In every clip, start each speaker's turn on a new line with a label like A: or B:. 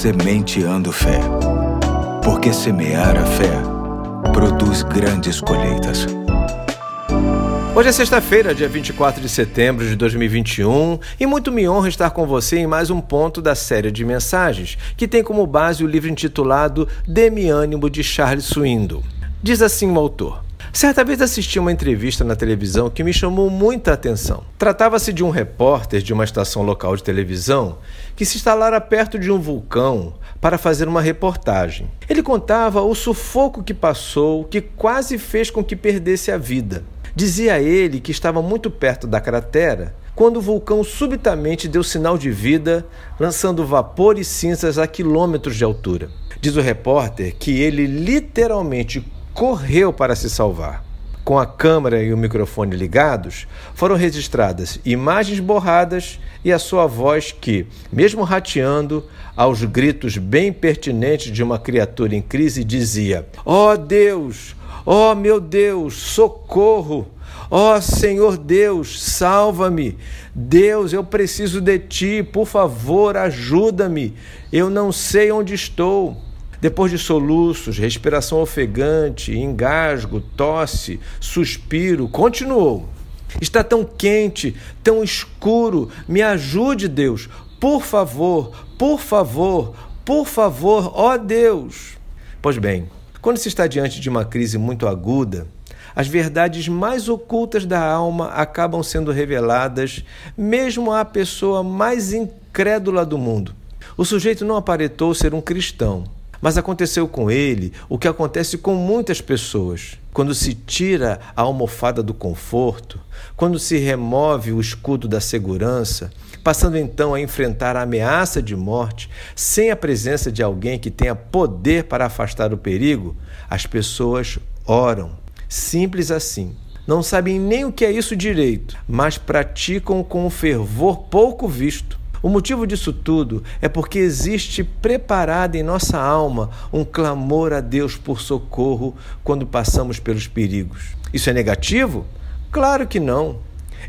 A: Sementeando Fé. Porque semear a fé produz grandes colheitas.
B: Hoje é sexta-feira, dia 24 de setembro de 2021, e muito me honra estar com você em mais um ponto da série de mensagens, que tem como base o livro intitulado Demi Ânimo de Charles Swindoll. Diz assim o autor: Certa vez assisti uma entrevista na televisão que me chamou muita atenção. Tratava-se de um repórter de uma estação local de televisão que se instalara perto de um vulcão para fazer uma reportagem. Ele contava o sufoco que passou, que quase fez com que perdesse a vida. Dizia ele que estava muito perto da cratera quando o vulcão subitamente deu sinal de vida, lançando vapor e cinzas a quilômetros de altura. Diz o repórter que ele literalmente correu para se salvar. Com a câmera e o microfone ligados, foram registradas imagens borradas e a sua voz que, mesmo rateando, aos gritos bem pertinentes de uma criatura em crise, dizia: Ó oh Deus! Ó oh meu Deus! Socorro! Ó oh, Senhor Deus, salva-me! Deus, eu preciso de ti, por favor, ajuda-me! Eu não sei onde estou. Depois de soluços, respiração ofegante, engasgo, tosse, suspiro, continuou. Está tão quente, tão escuro. Me ajude, Deus. Por favor, por favor, por favor, ó Deus. Pois bem, quando se está diante de uma crise muito aguda, as verdades mais ocultas da alma acabam sendo reveladas, mesmo à pessoa mais incrédula do mundo. O sujeito não aparentou ser um cristão, mas aconteceu com ele o que acontece com muitas pessoas. Quando se tira a almofada do conforto, quando se remove o escudo da segurança, passando então a enfrentar a ameaça de morte, sem a presença de alguém que tenha poder para afastar o perigo, as pessoas oram. Simples assim. Não sabem nem o que é isso direito, mas praticam com um fervor pouco visto o motivo disso tudo é porque existe preparado em nossa alma um clamor a Deus por socorro quando passamos pelos perigos. Isso é negativo? Claro que não.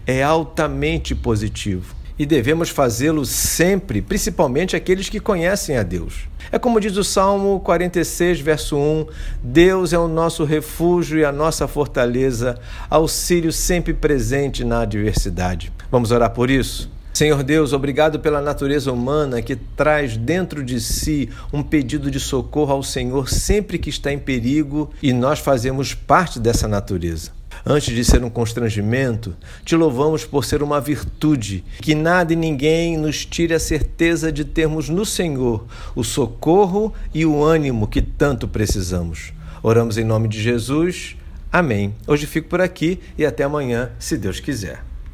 B: É altamente positivo. E devemos fazê-lo sempre, principalmente aqueles que conhecem a Deus. É como diz o Salmo 46, verso 1: Deus é o nosso refúgio e a nossa fortaleza, auxílio sempre presente na adversidade. Vamos orar por isso? Senhor Deus, obrigado pela natureza humana que traz dentro de si um pedido de socorro ao Senhor sempre que está em perigo e nós fazemos parte dessa natureza. Antes de ser um constrangimento, te louvamos por ser uma virtude, que nada e ninguém nos tire a certeza de termos no Senhor o socorro e o ânimo que tanto precisamos. Oramos em nome de Jesus. Amém. Hoje fico por aqui e até amanhã, se Deus quiser.